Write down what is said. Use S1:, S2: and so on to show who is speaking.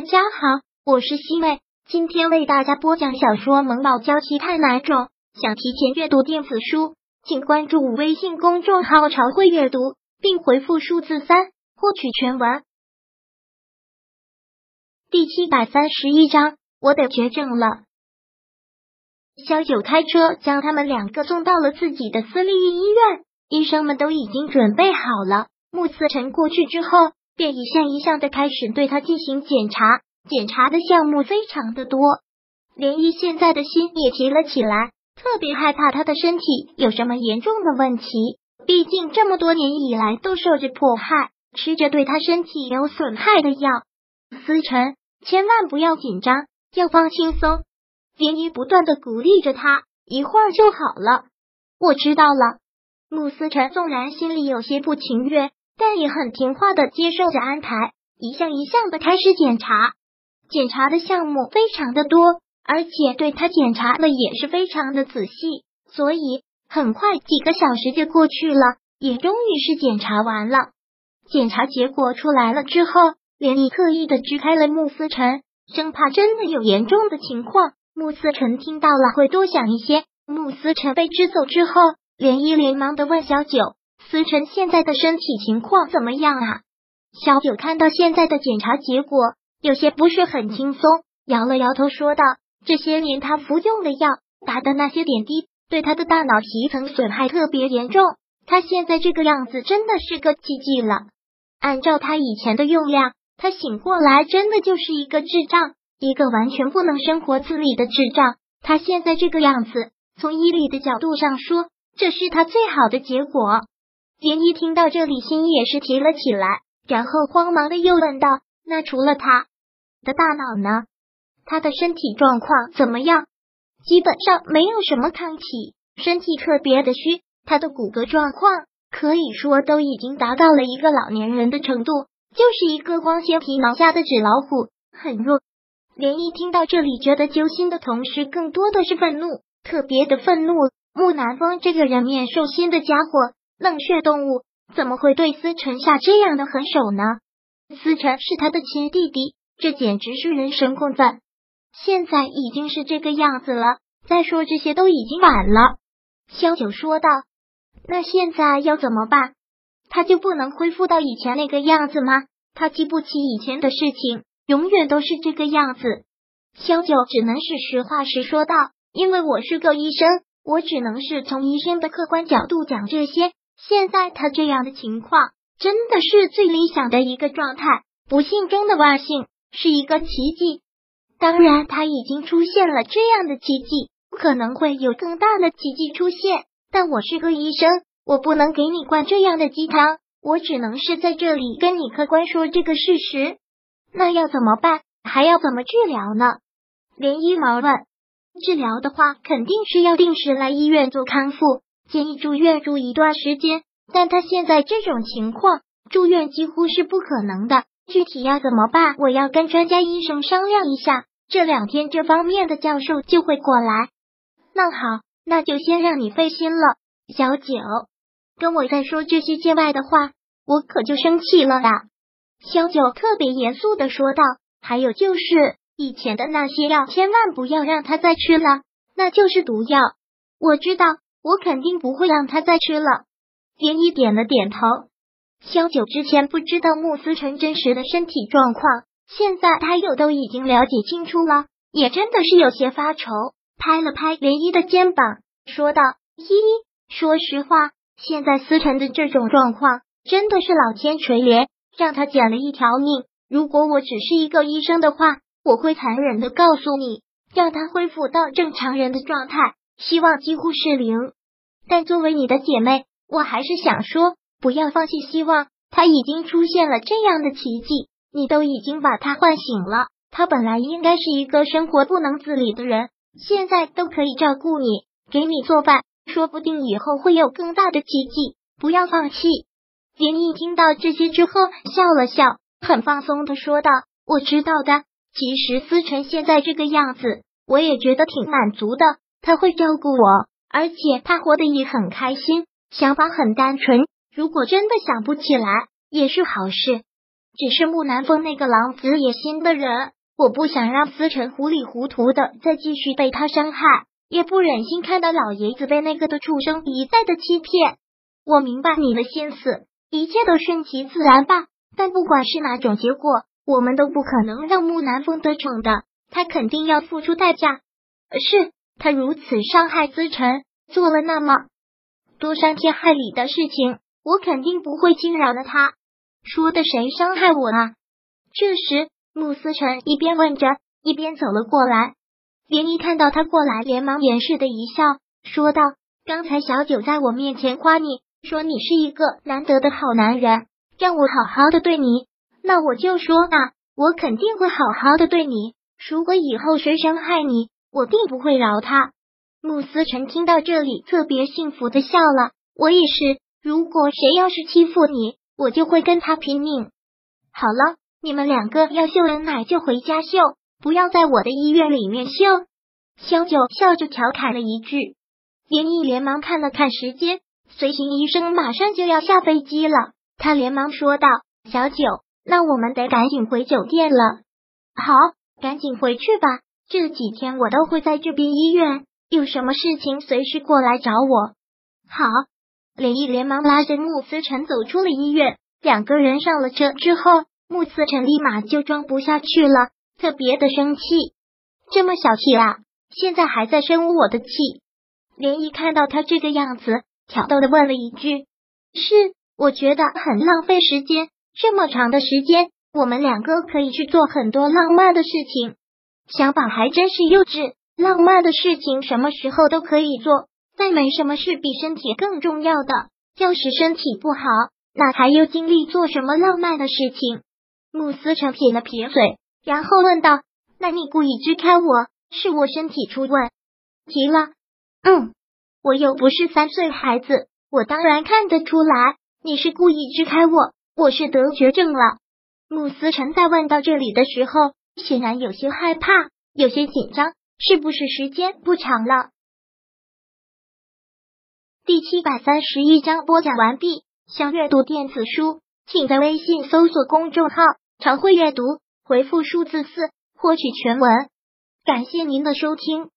S1: 大家好，我是西妹，今天为大家播讲小说《萌宝娇妻太奶种》。想提前阅读电子书，请关注微信公众号“朝会阅读”，并回复数字三获取全文。第七百三十一章，我得绝症了。萧九开车将他们两个送到了自己的私立医院，医生们都已经准备好了。穆思辰过去之后。便一项一项的开始对他进行检查，检查的项目非常的多。涟漪现在的心也提了起来，特别害怕他的身体有什么严重的问题。毕竟这么多年以来都受着迫害，吃着对他身体有损害的药。思辰，千万不要紧张，要放轻松。涟漪不断的鼓励着他，一会儿就好了。我知道了。穆思辰纵然心里有些不情愿。但也很听话的接受着安排，一项一项的开始检查，检查的项目非常的多，而且对他检查的也是非常的仔细，所以很快几个小时就过去了，也终于是检查完了。检查结果出来了之后，连毅特意的支开了穆思辰，生怕真的有严重的情况。穆思辰听到了会多想一些。穆思辰被支走之后，连毅连忙的问小九。思辰现在的身体情况怎么样啊？小九看到现在的检查结果，有些不是很轻松，摇了摇头说道：“这些年他服用的药，打的那些点滴，对他的大脑皮层损害特别严重。他现在这个样子，真的是个奇迹了。按照他以前的用量，他醒过来真的就是一个智障，一个完全不能生活自理的智障。他现在这个样子，从医理的角度上说，这是他最好的结果。”连一听到这里，心也是提了起来，然后慌忙的又问道：“那除了他的大脑呢？他的身体状况怎么样？基本上没有什么抗体，身体特别的虚，他的骨骼状况可以说都已经达到了一个老年人的程度，就是一个光鲜皮囊下的纸老虎，很弱。”连一听到这里，觉得揪心的同时，更多的是愤怒，特别的愤怒。木南风这个人面兽心的家伙。冷血动物怎么会对思辰下这样的狠手呢？思辰是他的亲弟弟，这简直是人神共愤。现在已经是这个样子了，再说这些都已经晚了。萧九说道：“那现在要怎么办？他就不能恢复到以前那个样子吗？他记不起以前的事情，永远都是这个样子。”萧九只能是实话实说道：“因为我是个医生，我只能是从医生的客观角度讲这些。”现在他这样的情况，真的是最理想的一个状态。不幸中的万幸，是一个奇迹。当然，他已经出现了这样的奇迹，可能会有更大的奇迹出现。但我是个医生，我不能给你灌这样的鸡汤。我只能是在这里跟你客观说这个事实。那要怎么办？还要怎么治疗呢？连一毛问。治疗的话，肯定是要定时来医院做康复。建议住院住一段时间，但他现在这种情况，住院几乎是不可能的。具体要怎么办，我要跟专家医生商量一下。这两天这方面的教授就会过来。那好，那就先让你费心了，小九。跟我再说这些见外的话，我可就生气了呀。小九特别严肃的说道。还有就是以前的那些药，千万不要让他再吃了，那就是毒药。我知道。我肯定不会让他再吃了。连一点了点头。萧九之前不知道穆思辰真实的身体状况，现在他又都已经了解清楚了，也真的是有些发愁。拍了拍涟漪的肩膀，说道：“依依，说实话，现在思辰的这种状况，真的是老天垂怜，让他捡了一条命。如果我只是一个医生的话，我会残忍的告诉你，让他恢复到正常人的状态。”希望几乎是零，但作为你的姐妹，我还是想说，不要放弃希望。他已经出现了这样的奇迹，你都已经把他唤醒了。他本来应该是一个生活不能自理的人，现在都可以照顾你，给你做饭，说不定以后会有更大的奇迹。不要放弃。连毅听到这些之后，笑了笑，很放松的说道：“我知道的。其实思辰现在这个样子，我也觉得挺满足的。”他会照顾我，而且他活得也很开心，想法很单纯。如果真的想不起来，也是好事。只是木南风那个狼子野心的人，我不想让思成糊里糊涂的再继续被他伤害，也不忍心看到老爷子被那个的畜生一再的欺骗。我明白你的心思，一切都顺其自然吧。但不管是哪种结果，我们都不可能让木南风得逞的，他肯定要付出代价。是他如此伤害思成，做了那么多伤天害理的事情，我肯定不会轻饶了他。说的谁伤害我啊？这时，穆思辰一边问着，一边走了过来。连一看到他过来，连忙掩饰的一笑，说道：“刚才小九在我面前夸你，说你是一个难得的好男人，让我好好的对你。那我就说啊，我肯定会好好的对你。如果以后谁伤害你，我定不会饶他。”穆思辰听到这里，特别幸福的笑了。我也是，如果谁要是欺负你，我就会跟他拼命。好了，你们两个要秀恩爱就回家秀，不要在我的医院里面秀。萧九笑着调侃了一句。连毅连忙看了看时间，随行医生马上就要下飞机了，他连忙说道：“小九，那我们得赶紧回酒店了。”好，赶紧回去吧。这几天我都会在这边医院，有什么事情随时过来找我。好。连毅连忙拉着穆思成走出了医院，两个人上了车之后，穆思成立马就装不下去了，特别的生气。这么小气啊！现在还在生我的气。连毅看到他这个样子，挑逗的问了一句：“是，我觉得很浪费时间。这么长的时间，我们两个可以去做很多浪漫的事情。想法还真是幼稚。浪漫的事情什么时候都可以做。”再没什么事比身体更重要的。要是身体不好，那还有精力做什么浪漫的事情？慕思成撇了撇嘴，然后问道：“那你故意支开我，是我身体出问题了？”“嗯，我又不是三岁孩子，我当然看得出来，你是故意支开我，我是得绝症了。”慕思成在问到这里的时候，显然有些害怕，有些紧张，是不是时间不长了？第七百三十一章播讲完毕。想阅读电子书，请在微信搜索公众号“常会阅读”，回复数字四获取全文。感谢您的收听。